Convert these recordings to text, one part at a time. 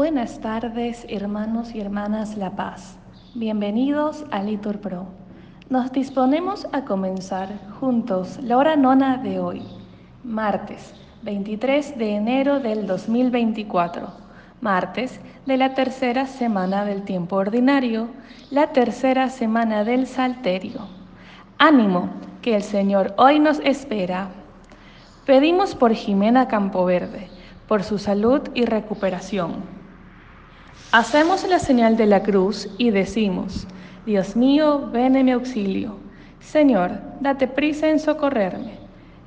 Buenas tardes, hermanos y hermanas La Paz. Bienvenidos a Litur Pro. Nos disponemos a comenzar juntos la hora nona de hoy, martes 23 de enero del 2024, martes de la tercera semana del tiempo ordinario, la tercera semana del Salterio. Ánimo, que el Señor hoy nos espera. Pedimos por Jimena Campoverde, por su salud y recuperación Hacemos la señal de la cruz y decimos, Dios mío, ven en mi auxilio. Señor, date prisa en socorrerme.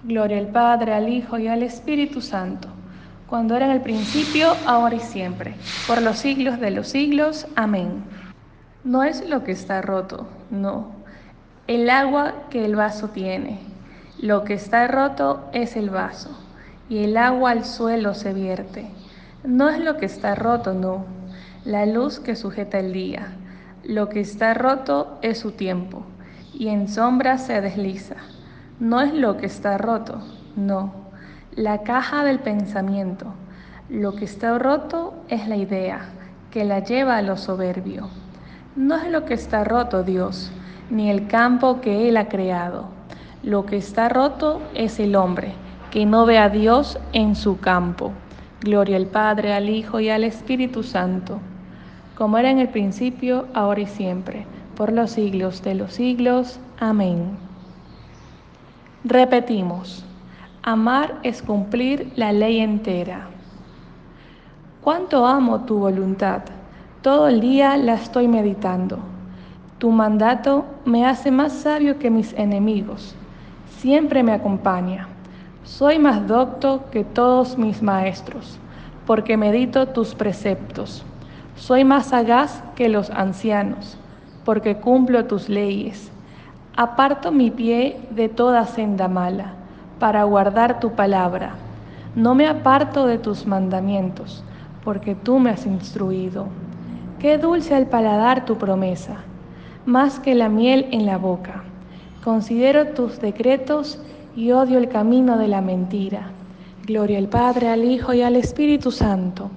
Gloria al Padre, al Hijo y al Espíritu Santo, cuando era en el principio, ahora y siempre, por los siglos de los siglos. Amén. No es lo que está roto, no. El agua que el vaso tiene. Lo que está roto es el vaso, y el agua al suelo se vierte. No es lo que está roto, no la luz que sujeta el día. Lo que está roto es su tiempo, y en sombra se desliza. No es lo que está roto, no. La caja del pensamiento. Lo que está roto es la idea, que la lleva a lo soberbio. No es lo que está roto Dios, ni el campo que Él ha creado. Lo que está roto es el hombre, que no ve a Dios en su campo. Gloria al Padre, al Hijo y al Espíritu Santo como era en el principio, ahora y siempre, por los siglos de los siglos. Amén. Repetimos, amar es cumplir la ley entera. Cuánto amo tu voluntad, todo el día la estoy meditando. Tu mandato me hace más sabio que mis enemigos, siempre me acompaña. Soy más docto que todos mis maestros, porque medito tus preceptos. Soy más sagaz que los ancianos, porque cumplo tus leyes. Aparto mi pie de toda senda mala, para guardar tu palabra. No me aparto de tus mandamientos, porque tú me has instruido. Qué dulce al paladar tu promesa, más que la miel en la boca. Considero tus decretos y odio el camino de la mentira. Gloria al Padre, al Hijo y al Espíritu Santo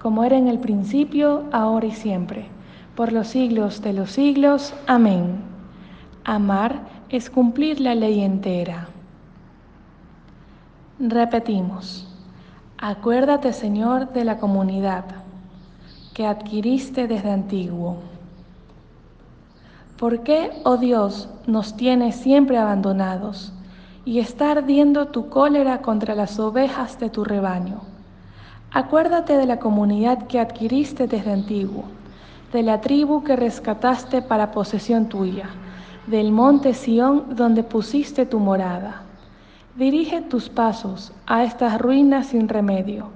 como era en el principio, ahora y siempre, por los siglos de los siglos. Amén. Amar es cumplir la ley entera. Repetimos, acuérdate Señor de la comunidad que adquiriste desde antiguo. ¿Por qué, oh Dios, nos tienes siempre abandonados y está ardiendo tu cólera contra las ovejas de tu rebaño? Acuérdate de la comunidad que adquiriste desde antiguo, de la tribu que rescataste para posesión tuya, del monte Sión donde pusiste tu morada. Dirige tus pasos a estas ruinas sin remedio.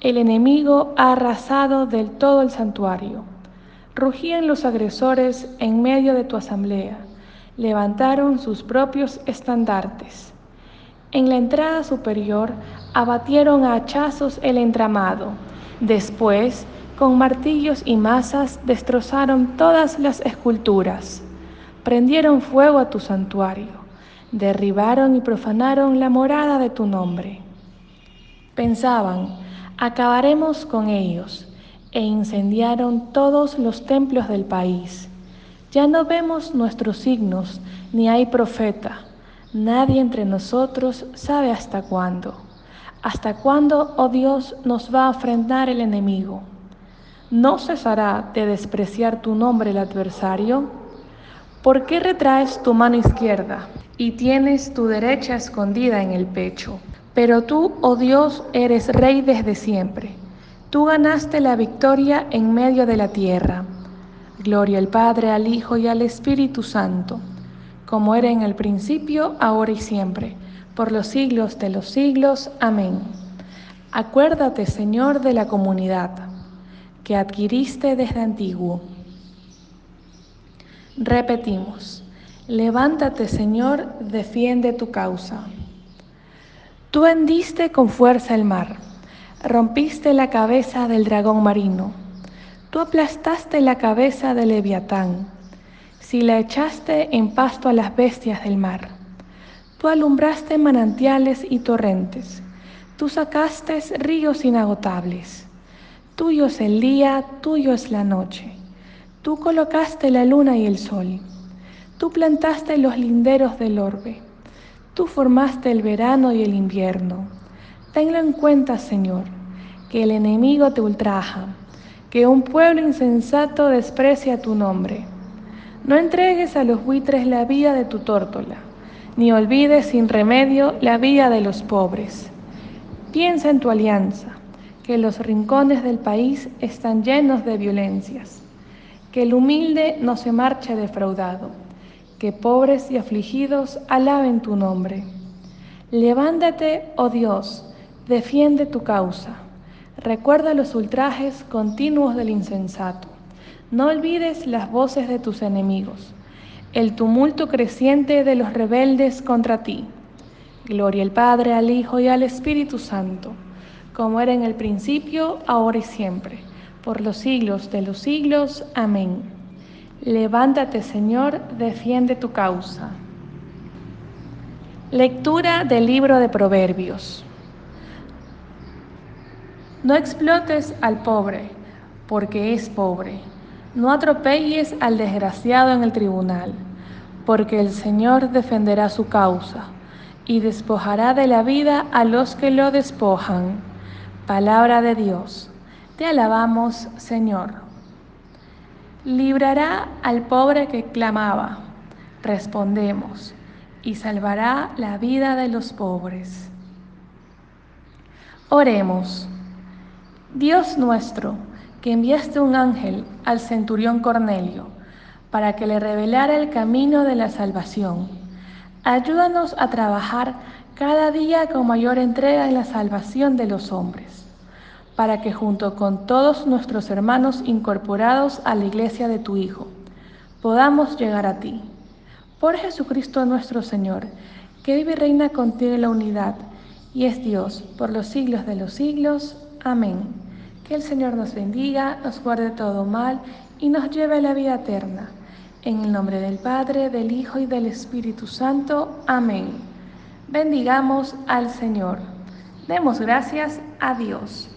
El enemigo ha arrasado del todo el santuario. Rugían los agresores en medio de tu asamblea. Levantaron sus propios estandartes. En la entrada superior abatieron a hachazos el entramado. Después, con martillos y masas, destrozaron todas las esculturas. Prendieron fuego a tu santuario. Derribaron y profanaron la morada de tu nombre. Pensaban, acabaremos con ellos, e incendiaron todos los templos del país. Ya no vemos nuestros signos, ni hay profeta Nadie entre nosotros sabe hasta cuándo. ¿Hasta cuándo, oh Dios, nos va a frenar el enemigo? ¿No cesará de despreciar tu nombre el adversario? ¿Por qué retraes tu mano izquierda y tienes tu derecha escondida en el pecho? Pero tú, oh Dios, eres rey desde siempre. Tú ganaste la victoria en medio de la tierra. Gloria al Padre, al Hijo y al Espíritu Santo como era en el principio, ahora y siempre, por los siglos de los siglos. Amén. Acuérdate, Señor, de la comunidad que adquiriste desde antiguo. Repetimos, levántate, Señor, defiende tu causa. Tú hendiste con fuerza el mar, rompiste la cabeza del dragón marino, tú aplastaste la cabeza del leviatán si la echaste en pasto a las bestias del mar. Tú alumbraste manantiales y torrentes, tú sacaste ríos inagotables. Tuyo es el día, tuyo es la noche. Tú colocaste la luna y el sol. Tú plantaste los linderos del orbe. Tú formaste el verano y el invierno. Tenlo en cuenta, Señor, que el enemigo te ultraja, que un pueblo insensato desprecia tu nombre. No entregues a los buitres la vida de tu tórtola, ni olvides sin remedio la vida de los pobres. Piensa en tu alianza, que los rincones del país están llenos de violencias, que el humilde no se marche defraudado que pobres y afligidos alaben tu nombre. Levántate, oh Dios, defiende tu causa. Recuerda los ultrajes continuos del insensato. No olvides las voces de tus enemigos, el tumulto creciente de los rebeldes contra ti. Gloria al Padre, al Hijo y al Espíritu Santo, como era en el principio, ahora y siempre, por los siglos de los siglos. Amén. Levántate, Señor, defiende tu causa. Lectura del libro de Proverbios. No explotes al pobre, porque es pobre. No atropelles al desgraciado en el tribunal, porque el Señor defenderá su causa y despojará de la vida a los que lo despojan. Palabra de Dios. Te alabamos, Señor librará al pobre que clamaba, respondemos, y salvará la vida de los pobres. Oremos. Dios nuestro, que enviaste un ángel al centurión Cornelio para que le revelara el camino de la salvación, ayúdanos a trabajar cada día con mayor entrega en la salvación de los hombres para que junto con todos nuestros hermanos incorporados a la iglesia de tu Hijo, podamos llegar a ti. Por Jesucristo nuestro Señor, que vive y reina contigo en la unidad, y es Dios por los siglos de los siglos. Amén. Que el Señor nos bendiga, nos guarde todo mal y nos lleve a la vida eterna. En el nombre del Padre, del Hijo y del Espíritu Santo. Amén. Bendigamos al Señor. Demos gracias a Dios.